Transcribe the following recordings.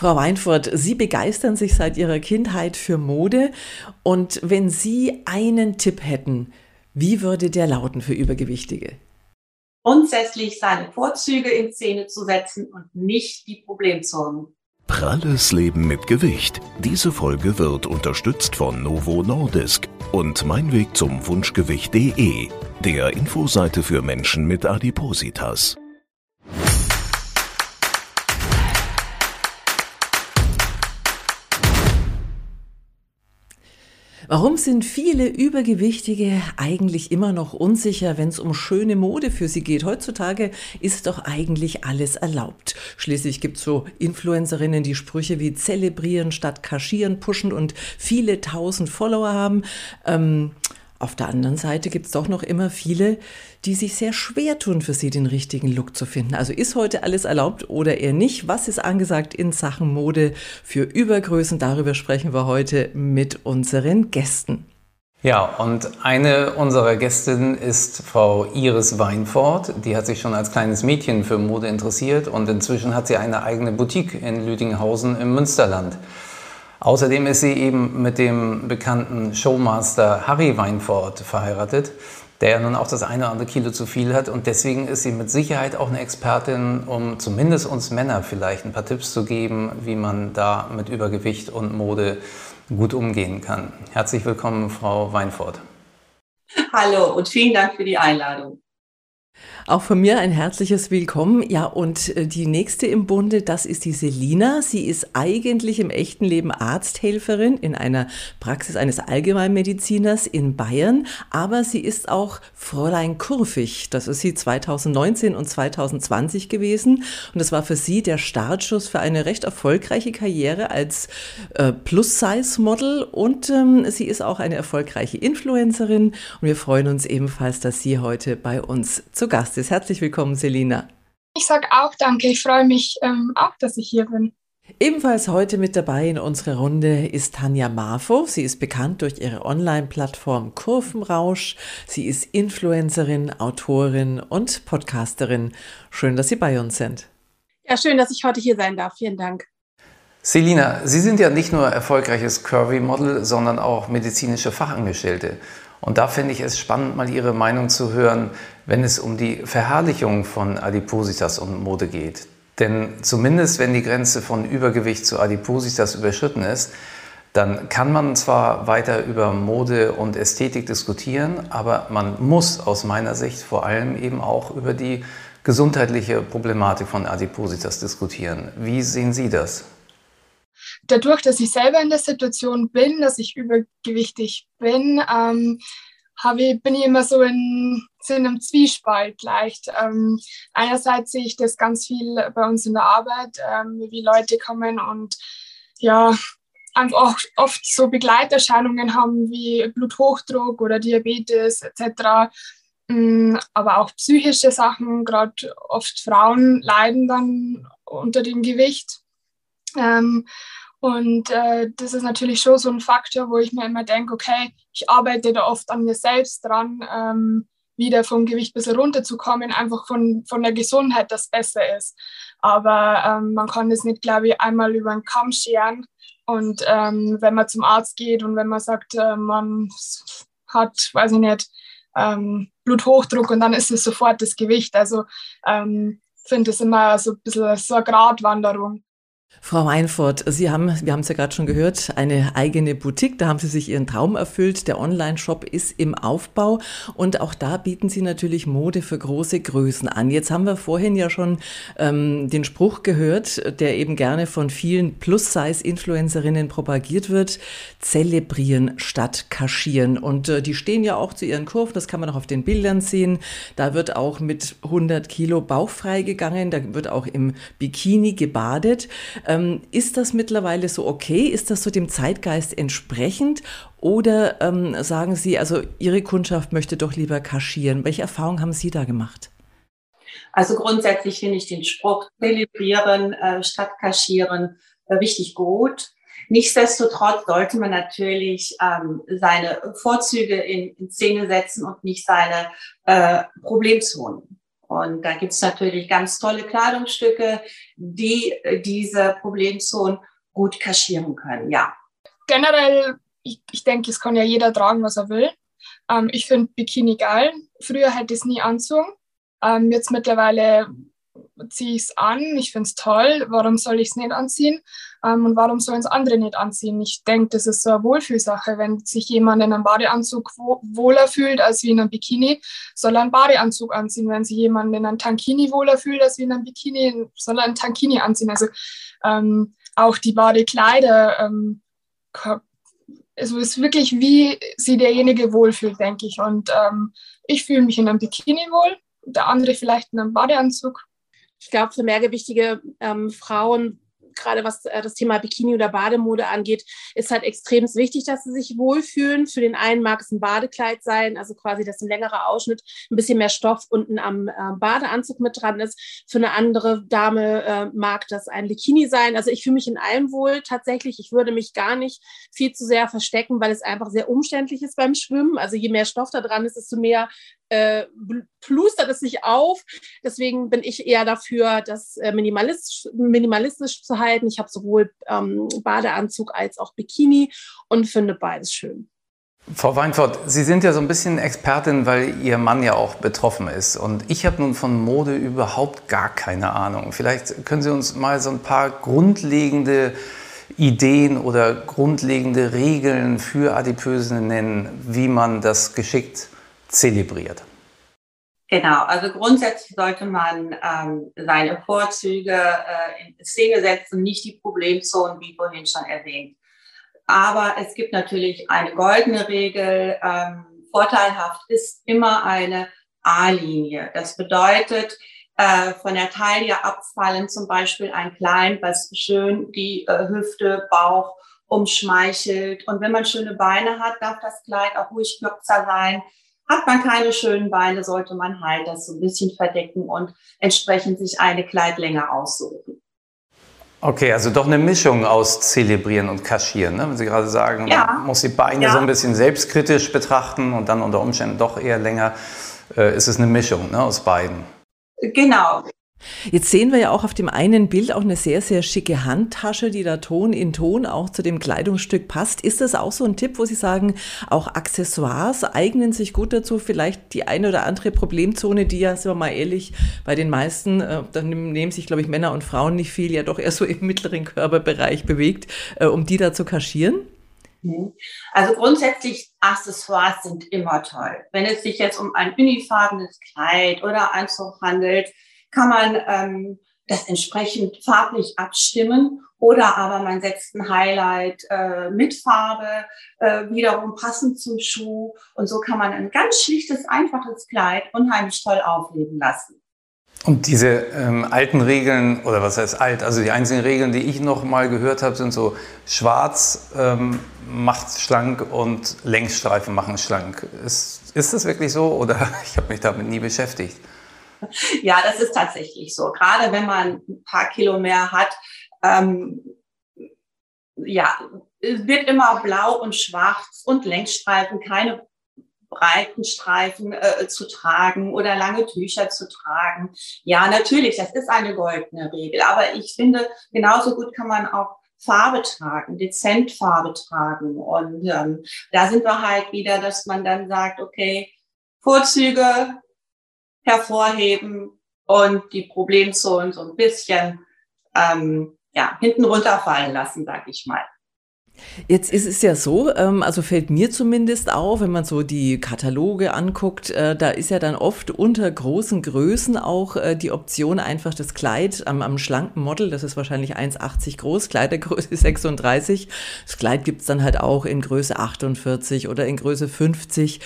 Frau Weinfurt, Sie begeistern sich seit Ihrer Kindheit für Mode. Und wenn Sie einen Tipp hätten, wie würde der lauten für Übergewichtige? Grundsätzlich seine Vorzüge in Szene zu setzen und nicht die Problemzonen. Pralles Leben mit Gewicht. Diese Folge wird unterstützt von Novo Nordisk und mein Weg zum Wunschgewicht.de, der Infoseite für Menschen mit Adipositas. Warum sind viele Übergewichtige eigentlich immer noch unsicher, wenn es um schöne Mode für sie geht? Heutzutage ist doch eigentlich alles erlaubt. Schließlich gibt es so Influencerinnen, die Sprüche wie zelebrieren statt kaschieren pushen und viele tausend Follower haben. Ähm, auf der anderen Seite gibt es doch noch immer viele, die sich sehr schwer tun, für sie den richtigen Look zu finden. Also ist heute alles erlaubt oder eher nicht? Was ist angesagt in Sachen Mode für Übergrößen? Darüber sprechen wir heute mit unseren Gästen. Ja, und eine unserer Gästinnen ist Frau Iris Weinfort. Die hat sich schon als kleines Mädchen für Mode interessiert und inzwischen hat sie eine eigene Boutique in Lüdinghausen im Münsterland. Außerdem ist sie eben mit dem bekannten Showmaster Harry Weinfort verheiratet, der ja nun auch das eine oder andere Kilo zu viel hat. Und deswegen ist sie mit Sicherheit auch eine Expertin, um zumindest uns Männer vielleicht ein paar Tipps zu geben, wie man da mit Übergewicht und Mode gut umgehen kann. Herzlich willkommen, Frau Weinfort. Hallo und vielen Dank für die Einladung. Auch von mir ein herzliches Willkommen. Ja, und äh, die nächste im Bunde, das ist die Selina. Sie ist eigentlich im echten Leben Arzthelferin in einer Praxis eines Allgemeinmediziners in Bayern, aber sie ist auch Fräulein Kurfig. Das ist sie 2019 und 2020 gewesen. Und das war für sie der Startschuss für eine recht erfolgreiche Karriere als äh, Plus-Size-Model. Und ähm, sie ist auch eine erfolgreiche Influencerin. Und wir freuen uns ebenfalls, dass sie heute bei uns zu Gast ist. Herzlich willkommen, Selina. Ich sage auch danke. Ich freue mich ähm, auch, dass ich hier bin. Ebenfalls heute mit dabei in unserer Runde ist Tanja Marfo. Sie ist bekannt durch ihre Online-Plattform Kurvenrausch. Sie ist Influencerin, Autorin und Podcasterin. Schön, dass Sie bei uns sind. Ja, schön, dass ich heute hier sein darf. Vielen Dank. Selina, Sie sind ja nicht nur erfolgreiches Curvy-Model, sondern auch medizinische Fachangestellte. Und da finde ich es spannend, mal Ihre Meinung zu hören, wenn es um die Verherrlichung von Adipositas und Mode geht. Denn zumindest wenn die Grenze von Übergewicht zu Adipositas überschritten ist, dann kann man zwar weiter über Mode und Ästhetik diskutieren, aber man muss aus meiner Sicht vor allem eben auch über die gesundheitliche Problematik von Adipositas diskutieren. Wie sehen Sie das? Dadurch, dass ich selber in der Situation bin, dass ich übergewichtig bin, ähm, ich, bin ich immer so in, so in einem Zwiespalt leicht. Ähm, einerseits sehe ich das ganz viel bei uns in der Arbeit, ähm, wie Leute kommen und ja, auch oft so Begleiterscheinungen haben wie Bluthochdruck oder Diabetes etc. Mm, aber auch psychische Sachen, gerade oft Frauen leiden dann unter dem Gewicht. Ähm, und äh, das ist natürlich schon so ein Faktor, wo ich mir immer denke, okay, ich arbeite da oft an mir selbst dran, ähm, wieder vom Gewicht ein bisschen runterzukommen, einfach von, von der Gesundheit, das besser ist. Aber ähm, man kann das nicht, glaube ich, einmal über den Kamm scheren. Und ähm, wenn man zum Arzt geht und wenn man sagt, äh, man hat, weiß ich nicht, ähm, Bluthochdruck und dann ist es sofort das Gewicht. Also ähm, finde das immer so ein bisschen so eine Gratwanderung. Frau Weinfurt, Sie haben, wir haben es ja gerade schon gehört, eine eigene Boutique. Da haben Sie sich Ihren Traum erfüllt. Der Online-Shop ist im Aufbau und auch da bieten Sie natürlich Mode für große Größen an. Jetzt haben wir vorhin ja schon ähm, den Spruch gehört, der eben gerne von vielen Plus-Size-Influencerinnen propagiert wird: Zelebrieren statt kaschieren. Und äh, die stehen ja auch zu ihren Kurven. Das kann man auch auf den Bildern sehen. Da wird auch mit 100 Kilo bauchfrei gegangen. Da wird auch im Bikini gebadet. Ähm, ist das mittlerweile so okay? Ist das so dem Zeitgeist entsprechend? Oder ähm, sagen Sie, also Ihre Kundschaft möchte doch lieber kaschieren? Welche Erfahrungen haben Sie da gemacht? Also grundsätzlich finde ich den Spruch zelebrieren äh, statt kaschieren äh, richtig gut. Nichtsdestotrotz sollte man natürlich ähm, seine Vorzüge in, in Szene setzen und nicht seine äh, Problemzonen. Und da gibt es natürlich ganz tolle Kleidungsstücke, die äh, diese Problemzonen gut kaschieren können, ja. Generell, ich, ich denke, es kann ja jeder tragen, was er will. Ähm, ich finde Bikini geil. Früher hätte ich es nie anzogen. Ähm, jetzt mittlerweile ziehe ich es an, ich finde es toll, warum soll ich es nicht anziehen ähm, und warum sollen es andere nicht anziehen? Ich denke, das ist so eine Wohlfühlsache. Wenn sich jemand in einem Badeanzug wohler fühlt als wie in einem Bikini, soll er einen Badeanzug anziehen. Wenn sich jemand in einem Tankini wohler fühlt als wie in einem Bikini, soll er einen Tankini anziehen. Also ähm, auch die Badekleider, ähm, also es ist wirklich, wie sich derjenige wohlfühlt, denke ich. Und ähm, ich fühle mich in einem Bikini wohl, der andere vielleicht in einem Badeanzug ich glaube, für mehrgewichtige ähm, Frauen gerade was äh, das Thema Bikini oder Bademode angeht, ist halt extrem wichtig, dass sie sich wohlfühlen. Für den einen mag es ein Badekleid sein, also quasi, dass ein längerer Ausschnitt, ein bisschen mehr Stoff unten am äh, Badeanzug mit dran ist. Für eine andere Dame äh, mag das ein Bikini sein. Also ich fühle mich in allem wohl tatsächlich. Ich würde mich gar nicht viel zu sehr verstecken, weil es einfach sehr umständlich ist beim Schwimmen. Also je mehr Stoff da dran ist, desto mehr äh, plustert es sich auf. Deswegen bin ich eher dafür, das äh, minimalistisch, minimalistisch zu halten. Ich habe sowohl ähm, Badeanzug als auch Bikini und finde beides schön. Frau Weinfurt, Sie sind ja so ein bisschen Expertin, weil Ihr Mann ja auch betroffen ist. Und ich habe nun von Mode überhaupt gar keine Ahnung. Vielleicht können Sie uns mal so ein paar grundlegende Ideen oder grundlegende Regeln für Adipösen nennen, wie man das geschickt zelebriert. Genau, also grundsätzlich sollte man ähm, seine Vorzüge äh, in Szene setzen, nicht die Problemzonen, wie vorhin schon erwähnt. Aber es gibt natürlich eine goldene Regel. Ähm, vorteilhaft ist immer eine A-Linie. Das bedeutet, äh, von der Taille abfallen zum Beispiel ein Kleid, was schön die äh, Hüfte, Bauch umschmeichelt. Und wenn man schöne Beine hat, darf das Kleid auch ruhig kürzer sein hat man keine schönen Beine, sollte man halt das so ein bisschen verdecken und entsprechend sich eine Kleidlänge aussuchen. Okay, also doch eine Mischung aus zelebrieren und kaschieren. Ne? Wenn Sie gerade sagen, ja. man muss die Beine ja. so ein bisschen selbstkritisch betrachten und dann unter Umständen doch eher länger, äh, ist es eine Mischung ne, aus beiden. Genau, Jetzt sehen wir ja auch auf dem einen Bild auch eine sehr, sehr schicke Handtasche, die da Ton in Ton auch zu dem Kleidungsstück passt. Ist das auch so ein Tipp, wo Sie sagen, auch Accessoires eignen sich gut dazu, vielleicht die eine oder andere Problemzone, die ja, sind wir mal ehrlich, bei den meisten, äh, da nehmen sich, glaube ich, Männer und Frauen nicht viel, ja doch eher so im mittleren Körperbereich bewegt, äh, um die da zu kaschieren? Mhm. Also grundsätzlich Accessoires sind immer toll. Wenn es sich jetzt um ein unifarbenes Kleid oder Anzug handelt, kann man ähm, das entsprechend farblich abstimmen oder aber man setzt ein Highlight äh, mit Farbe, äh, wiederum passend zum Schuh und so kann man ein ganz schlichtes, einfaches Kleid unheimlich toll aufleben lassen. Und diese ähm, alten Regeln, oder was heißt alt, also die einzigen Regeln, die ich noch mal gehört habe, sind so schwarz ähm, macht schlank und Längsstreifen machen schlank. Ist, ist das wirklich so oder ich habe mich damit nie beschäftigt? ja, das ist tatsächlich so. Gerade wenn man ein paar Kilo mehr hat, ähm, ja, wird immer blau und schwarz und Längsstreifen, keine breiten Streifen äh, zu tragen oder lange Tücher zu tragen. Ja, natürlich, das ist eine goldene Regel. Aber ich finde, genauso gut kann man auch Farbe tragen, dezent Farbe tragen. Und ähm, da sind wir halt wieder, dass man dann sagt, okay, Vorzüge hervorheben und die Problemzonen so ein bisschen ähm, ja, hinten runterfallen lassen, sag ich mal. Jetzt ist es ja so, ähm, also fällt mir zumindest auf, wenn man so die Kataloge anguckt, äh, da ist ja dann oft unter großen Größen auch äh, die Option einfach das Kleid am, am schlanken Model, das ist wahrscheinlich 1,80 groß, Kleidergröße 36. Das Kleid gibt's dann halt auch in Größe 48 oder in Größe 50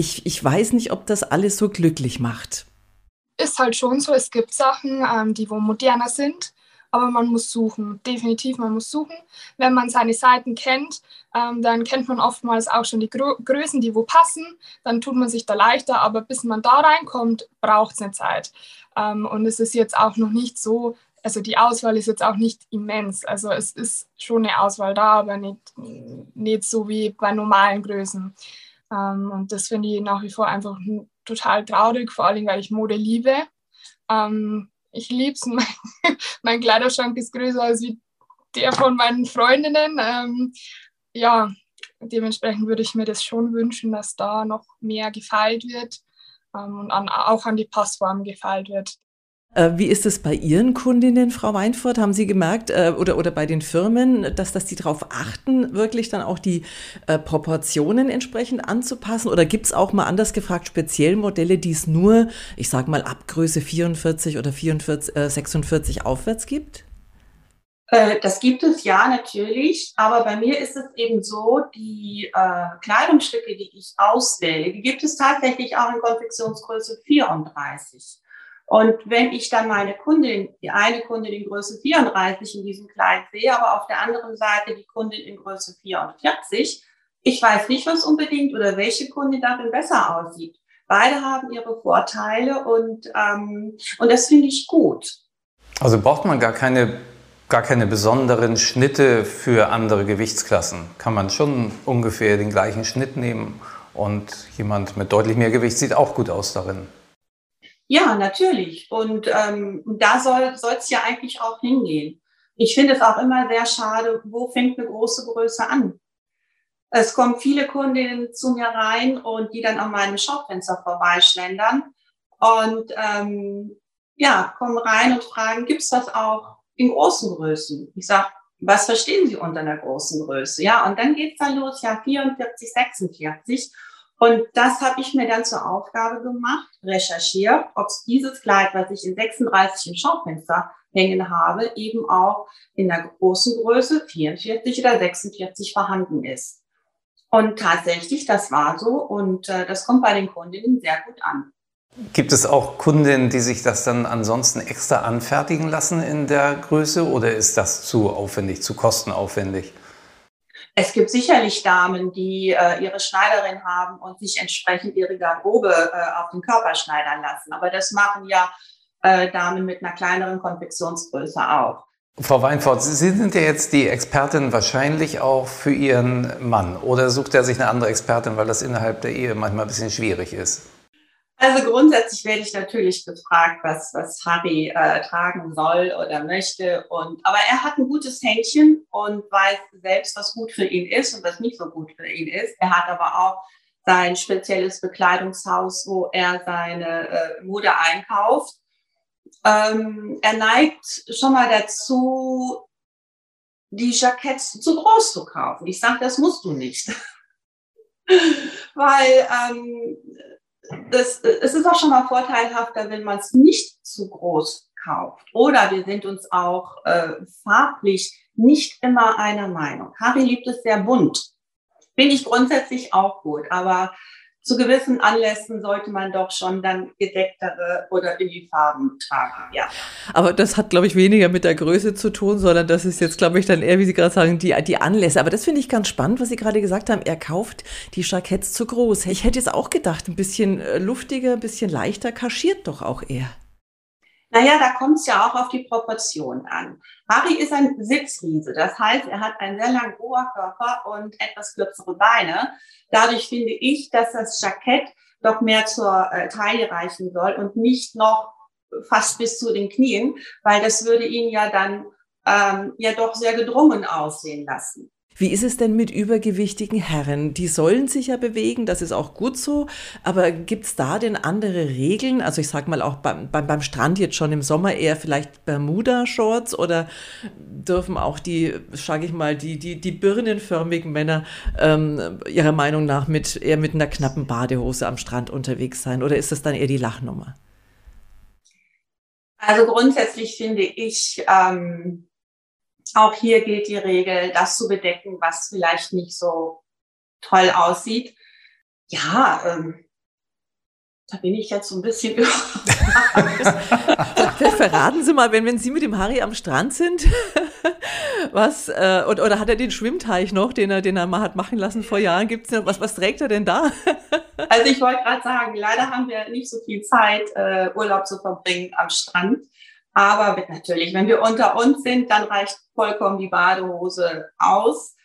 ich, ich weiß nicht, ob das alles so glücklich macht. Ist halt schon so, es gibt Sachen, ähm, die wo moderner sind, aber man muss suchen. Definitiv, man muss suchen. Wenn man seine Seiten kennt, ähm, dann kennt man oftmals auch schon die Grö Größen, die wo passen. Dann tut man sich da leichter, aber bis man da reinkommt, braucht es eine Zeit. Ähm, und es ist jetzt auch noch nicht so, also die Auswahl ist jetzt auch nicht immens. Also es ist schon eine Auswahl da, aber nicht, nicht so wie bei normalen Größen. Ähm, und das finde ich nach wie vor einfach total traurig, vor allem weil ich Mode liebe. Ähm, ich liebe es. Mein, mein, Kleiderschrank ist größer als der von meinen Freundinnen. Ähm, ja, dementsprechend würde ich mir das schon wünschen, dass da noch mehr gefeilt wird ähm, und an, auch an die Passform gefeilt wird. Äh, wie ist es bei Ihren Kundinnen, Frau Weinfurt? Haben Sie gemerkt, äh, oder, oder bei den Firmen, dass, dass die darauf achten, wirklich dann auch die äh, Proportionen entsprechend anzupassen? Oder gibt es auch mal anders gefragt speziell Modelle, die es nur, ich sage mal, ab Größe 44 oder 44, äh, 46 aufwärts gibt? Das gibt es ja natürlich, aber bei mir ist es eben so, die äh, Kleidungsstücke, die ich auswähle, die gibt es tatsächlich auch in Konfektionsgröße 34. Und wenn ich dann meine Kundin, die eine Kundin in Größe 34 in diesem Kleid sehe, aber auf der anderen Seite die Kundin in Größe 44, ich weiß nicht, was unbedingt oder welche Kundin darin besser aussieht. Beide haben ihre Vorteile und, ähm, und das finde ich gut. Also braucht man gar keine, gar keine besonderen Schnitte für andere Gewichtsklassen. Kann man schon ungefähr den gleichen Schnitt nehmen und jemand mit deutlich mehr Gewicht sieht auch gut aus darin. Ja, natürlich. Und ähm, da soll es ja eigentlich auch hingehen. Ich finde es auch immer sehr schade, wo fängt eine große Größe an? Es kommen viele Kundinnen zu mir rein und die dann an meinem Schaufenster vorbeischlendern und ähm, ja, kommen rein und fragen, gibt's das auch in großen Größen? Ich sage, was verstehen Sie unter einer großen Größe? Ja, und dann geht's dann los, ja, 44, 46. Und das habe ich mir dann zur Aufgabe gemacht, recherchiert, ob dieses Kleid, was ich in 36 im Schaufenster hängen habe, eben auch in der großen Größe 44 oder 46 vorhanden ist. Und tatsächlich, das war so und äh, das kommt bei den Kundinnen sehr gut an. Gibt es auch Kundinnen, die sich das dann ansonsten extra anfertigen lassen in der Größe oder ist das zu aufwendig, zu kostenaufwendig? Es gibt sicherlich Damen, die äh, ihre Schneiderin haben und sich entsprechend ihre Garderobe äh, auf den Körper schneidern lassen. Aber das machen ja äh, Damen mit einer kleineren Konfektionsgröße auch. Frau Weinfort, Sie sind ja jetzt die Expertin wahrscheinlich auch für Ihren Mann. Oder sucht er sich eine andere Expertin, weil das innerhalb der Ehe manchmal ein bisschen schwierig ist? Also grundsätzlich werde ich natürlich gefragt, was, was Harry äh, tragen soll oder möchte. Und, aber er hat ein gutes Händchen und weiß selbst, was gut für ihn ist und was nicht so gut für ihn ist. Er hat aber auch sein spezielles Bekleidungshaus, wo er seine äh, Mode einkauft. Ähm, er neigt schon mal dazu, die Jacketts zu groß zu kaufen. Ich sage, das musst du nicht. Weil ähm, das, es ist auch schon mal vorteilhafter, wenn man es nicht zu groß kauft. Oder wir sind uns auch äh, farblich nicht immer einer Meinung. Harry liebt es sehr bunt. Finde ich grundsätzlich auch gut, aber zu gewissen Anlässen sollte man doch schon dann gedecktere oder in die Farben tragen, ja. Aber das hat, glaube ich, weniger mit der Größe zu tun, sondern das ist jetzt, glaube ich, dann eher, wie Sie gerade sagen, die, die Anlässe. Aber das finde ich ganz spannend, was Sie gerade gesagt haben. Er kauft die Jacketts zu groß. Ich hätte jetzt auch gedacht, ein bisschen äh, luftiger, ein bisschen leichter, kaschiert doch auch er. Naja, da kommt es ja auch auf die Proportion an. Harry ist ein Sitzriese, das heißt, er hat einen sehr langen Oberkörper und etwas kürzere Beine. Dadurch finde ich, dass das Jackett doch mehr zur äh, Taille reichen soll und nicht noch fast bis zu den Knien, weil das würde ihn ja dann ähm, ja doch sehr gedrungen aussehen lassen. Wie ist es denn mit übergewichtigen Herren? Die sollen sich ja bewegen, das ist auch gut so. Aber gibt es da denn andere Regeln? Also ich sag mal auch beim, beim, beim Strand jetzt schon im Sommer eher vielleicht Bermuda-Shorts oder dürfen auch die, sage ich mal, die, die, die birnenförmigen Männer ähm, ihrer Meinung nach mit eher mit einer knappen Badehose am Strand unterwegs sein? Oder ist das dann eher die Lachnummer? Also grundsätzlich finde ich, ähm, auch hier gilt die Regel, das zu bedecken, was vielleicht nicht so toll aussieht. Ja, ähm, da bin ich jetzt so ein bisschen Verraten Sie mal, wenn, wenn Sie mit dem Harry am Strand sind, was, äh, oder, oder hat er den Schwimmteich noch, den er, den er mal hat machen lassen vor Jahren? Gibt's noch, was, was trägt er denn da? also ich wollte gerade sagen, leider haben wir nicht so viel Zeit, äh, Urlaub zu verbringen am Strand. Aber natürlich, wenn wir unter uns sind, dann reicht vollkommen die Badehose aus.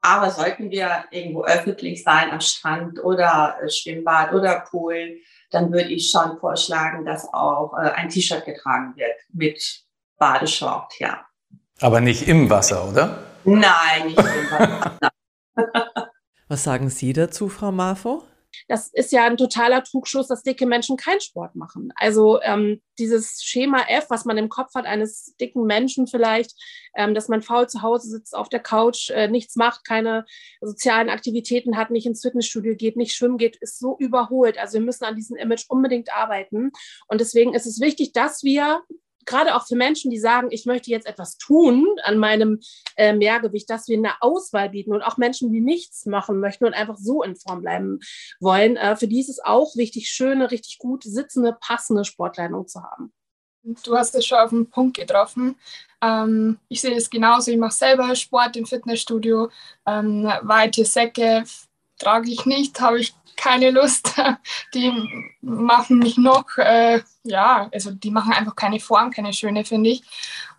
Aber sollten wir irgendwo öffentlich sein, am Strand oder äh, Schwimmbad oder Pool, dann würde ich schon vorschlagen, dass auch äh, ein T-Shirt getragen wird mit Badeshort, ja. Aber nicht im Wasser, oder? Nein, nicht im Wasser. Was sagen Sie dazu, Frau Marfo? Das ist ja ein totaler Trugschluss, dass dicke Menschen keinen Sport machen. Also ähm, dieses Schema F, was man im Kopf hat eines dicken Menschen vielleicht, ähm, dass man faul zu Hause sitzt, auf der Couch, äh, nichts macht, keine sozialen Aktivitäten hat, nicht ins Fitnessstudio geht, nicht schwimmen geht, ist so überholt. Also wir müssen an diesem Image unbedingt arbeiten. Und deswegen ist es wichtig, dass wir gerade auch für Menschen, die sagen, ich möchte jetzt etwas tun an meinem äh, Mehrgewicht, dass wir eine Auswahl bieten und auch Menschen, die nichts machen möchten und einfach so in Form bleiben wollen, äh, für die ist es auch wichtig, schöne, richtig gut sitzende, passende Sportkleidung zu haben. Du hast es schon auf den Punkt getroffen. Ähm, ich sehe es genauso. Ich mache selber Sport im Fitnessstudio. Ähm, weite Säcke trage ich nicht, habe ich keine Lust. Die machen mich noch, äh, ja, also die machen einfach keine Form, keine schöne, finde ich.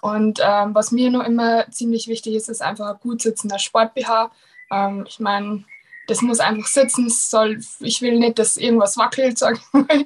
Und ähm, was mir noch immer ziemlich wichtig ist, ist einfach ein gut sitzender Sport-BH. Ähm, ich meine, das muss einfach sitzen. Soll, ich will nicht, dass irgendwas wackelt, sag ich mal.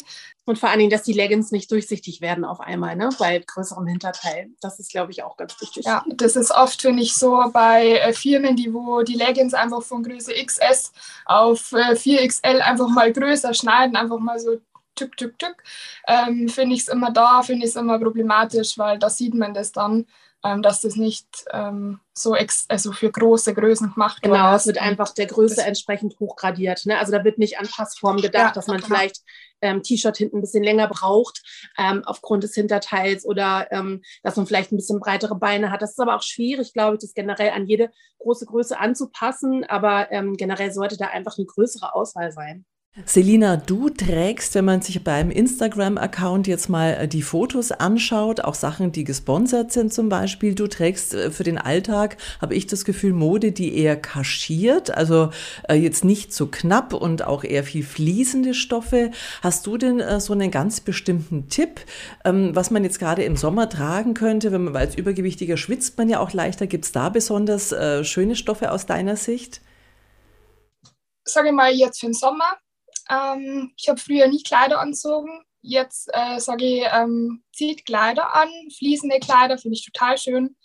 Und vor allen Dingen, dass die Leggings nicht durchsichtig werden auf einmal, ne? bei größerem Hinterteil. Das ist, glaube ich, auch ganz wichtig. Ja, das ist oft, finde ich, so bei äh, Firmen, die wo die Leggings einfach von Größe XS auf äh, 4XL einfach mal größer schneiden, einfach mal so tück, tück, tück. Ähm, finde ich es immer da, finde ich es immer problematisch, weil da sieht man das dann dass das nicht ähm, so ex also für große Größen gemacht wird. Genau, es wird einfach der Größe entsprechend hochgradiert. Ne? Also da wird nicht an Passform gedacht, ja, dass man genau. vielleicht ähm, T-Shirt hinten ein bisschen länger braucht ähm, aufgrund des Hinterteils oder ähm, dass man vielleicht ein bisschen breitere Beine hat. Das ist aber auch schwierig, glaube ich, das generell an jede große Größe anzupassen. Aber ähm, generell sollte da einfach eine größere Auswahl sein. Selina, du trägst, wenn man sich beim Instagram-Account jetzt mal äh, die Fotos anschaut, auch Sachen, die gesponsert sind zum Beispiel, du trägst äh, für den Alltag, habe ich das Gefühl, Mode, die eher kaschiert, also äh, jetzt nicht so knapp und auch eher viel fließende Stoffe. Hast du denn so einen ganz bestimmten Tipp, ähm, was man jetzt gerade im Sommer tragen könnte, wenn man, als Übergewichtiger schwitzt man ja auch leichter, gibt es da besonders schöne Stoffe aus deiner Sicht? Sage mal jetzt für den Sommer ähm, ich habe früher nie Kleider anzogen. Jetzt äh, sage ich, ähm, zieht Kleider an. Fließende Kleider finde ich total schön.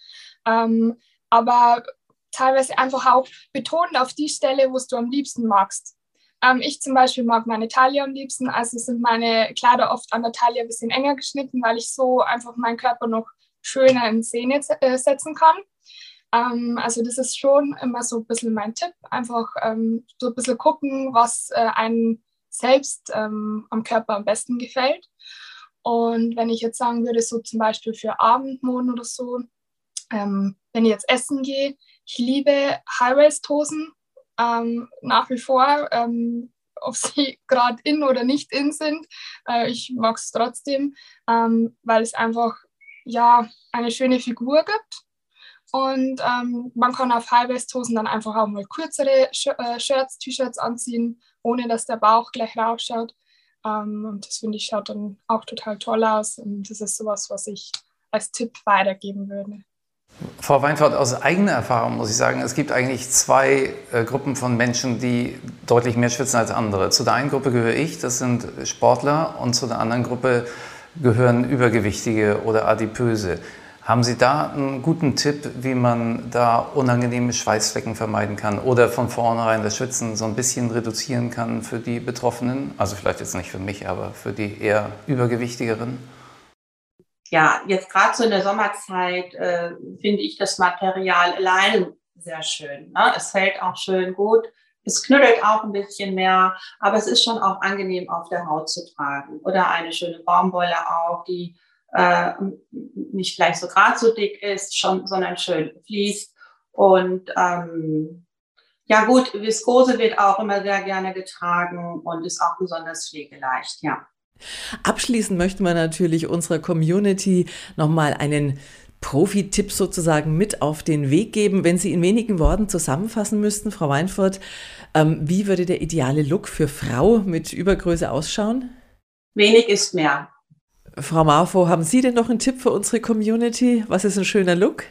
Ähm, aber teilweise einfach auch betont auf die Stelle, wo du am liebsten magst. Ähm, ich zum Beispiel mag meine Taille am liebsten, also sind meine Kleider oft an der Taille ein bisschen enger geschnitten, weil ich so einfach meinen Körper noch schöner in Szene äh, setzen kann. Ähm, also das ist schon immer so ein bisschen mein Tipp, einfach ähm, so ein bisschen gucken, was äh, einen selbst ähm, am Körper am besten gefällt. Und wenn ich jetzt sagen würde, so zum Beispiel für Abendmoden oder so, ähm, wenn ich jetzt essen gehe, ich liebe High-Waist-Hosen ähm, nach wie vor, ähm, ob sie gerade in oder nicht in sind. Äh, ich mag es trotzdem, ähm, weil es einfach ja eine schöne Figur gibt. Und ähm, man kann auf High-Waist-Hosen dann einfach auch mal kürzere Sh äh, Shirts, T-Shirts anziehen ohne dass der Bauch gleich rausschaut. Ähm, und das finde ich schaut dann auch total toll aus. Und das ist sowas, was ich als Tipp weitergeben würde. Frau Weinfurt, aus eigener Erfahrung muss ich sagen, es gibt eigentlich zwei äh, Gruppen von Menschen, die deutlich mehr schwitzen als andere. Zu der einen Gruppe gehöre ich, das sind Sportler, und zu der anderen Gruppe gehören Übergewichtige oder Adipöse. Haben Sie da einen guten Tipp, wie man da unangenehme Schweißflecken vermeiden kann oder von vornherein das Schwitzen so ein bisschen reduzieren kann für die Betroffenen? Also vielleicht jetzt nicht für mich, aber für die eher Übergewichtigeren? Ja, jetzt gerade so in der Sommerzeit äh, finde ich das Material allein sehr schön. Ne? Es fällt auch schön gut. Es knüttelt auch ein bisschen mehr, aber es ist schon auch angenehm auf der Haut zu tragen. Oder eine schöne Baumwolle auch, die äh, nicht gleich so gerade so dick ist, schon, sondern schön fließt. Und ähm, ja gut, Viskose wird auch immer sehr gerne getragen und ist auch besonders pflegeleicht, ja. Abschließend möchten wir natürlich unserer Community nochmal einen Profi-Tipp sozusagen mit auf den Weg geben. Wenn Sie in wenigen Worten zusammenfassen müssten, Frau Weinfurt, ähm, wie würde der ideale Look für Frau mit Übergröße ausschauen? Wenig ist mehr. Frau Marfo, haben Sie denn noch einen Tipp für unsere Community? Was ist ein schöner Look?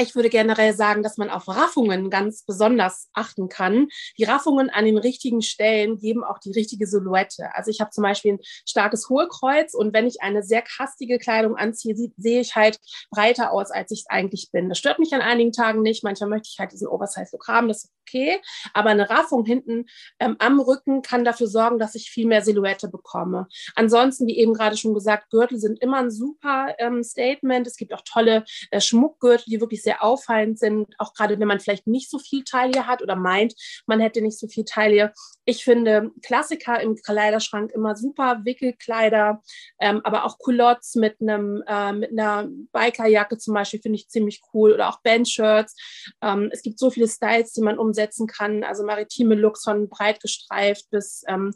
Ich würde generell sagen, dass man auf Raffungen ganz besonders achten kann. Die Raffungen an den richtigen Stellen geben auch die richtige Silhouette. Also ich habe zum Beispiel ein starkes Hohlkreuz und wenn ich eine sehr kastige Kleidung anziehe, sehe ich halt breiter aus, als ich eigentlich bin. Das stört mich an einigen Tagen nicht. Manchmal möchte ich halt diesen Oversize-Look haben, das ist okay. Aber eine Raffung hinten ähm, am Rücken kann dafür sorgen, dass ich viel mehr Silhouette bekomme. Ansonsten, wie eben gerade schon gesagt, Gürtel sind immer ein super ähm, Statement. Es gibt auch tolle äh, Schmuckgürtel, die wirklich sehr sehr auffallend sind, auch gerade wenn man vielleicht nicht so viel Taille hat oder meint, man hätte nicht so viel Taille. Ich finde Klassiker im Kleiderschrank immer super, Wickelkleider, ähm, aber auch Culottes mit einem äh, mit einer Bikerjacke zum Beispiel finde ich ziemlich cool oder auch Bandshirts. Ähm, es gibt so viele Styles, die man umsetzen kann, also maritime Looks von breit gestreift bis ähm,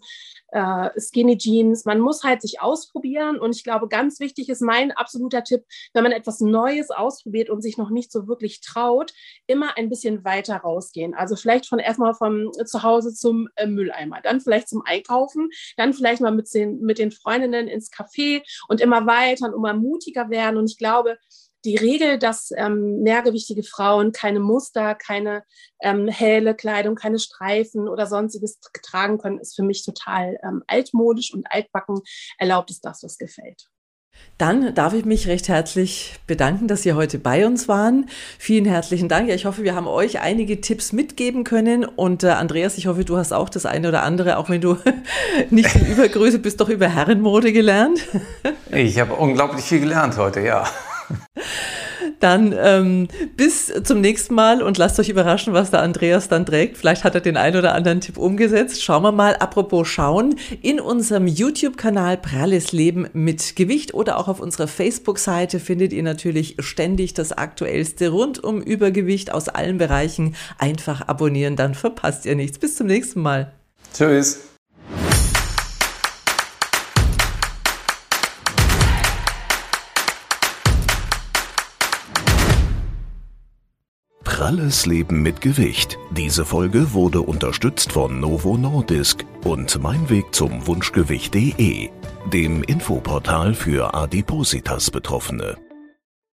äh, Skinny Jeans. Man muss halt sich ausprobieren und ich glaube, ganz wichtig ist mein absoluter Tipp, wenn man etwas Neues ausprobiert und sich noch nicht so wirklich traut, immer ein bisschen weiter rausgehen. Also vielleicht von erstmal vom Zuhause zum äh, Mülleimer, dann vielleicht zum Einkaufen, dann vielleicht mal mit den, mit den Freundinnen ins Café und immer weiter und immer mutiger werden. Und ich glaube, die Regel, dass ähm, mehrgewichtige Frauen keine Muster, keine ähm, helle Kleidung, keine Streifen oder sonstiges tragen können, ist für mich total ähm, altmodisch und altbacken. Erlaubt es das, was gefällt. Dann darf ich mich recht herzlich bedanken, dass Sie heute bei uns waren. Vielen herzlichen Dank. Ich hoffe, wir haben euch einige Tipps mitgeben können. Und äh, Andreas, ich hoffe, du hast auch das eine oder andere, auch wenn du nicht in Übergröße bist, doch über Herrenmode gelernt. ich habe unglaublich viel gelernt heute, ja. Dann ähm, bis zum nächsten Mal und lasst euch überraschen, was der Andreas dann trägt. Vielleicht hat er den einen oder anderen Tipp umgesetzt. Schauen wir mal, apropos schauen, in unserem YouTube-Kanal Pralles Leben mit Gewicht oder auch auf unserer Facebook-Seite findet ihr natürlich ständig das Aktuellste rund um Übergewicht aus allen Bereichen. Einfach abonnieren, dann verpasst ihr nichts. Bis zum nächsten Mal. Tschüss. Pralles Leben mit Gewicht. Diese Folge wurde unterstützt von Novo Nordisk und Mein Weg zum Wunschgewicht.de, dem Infoportal für Adipositas Betroffene.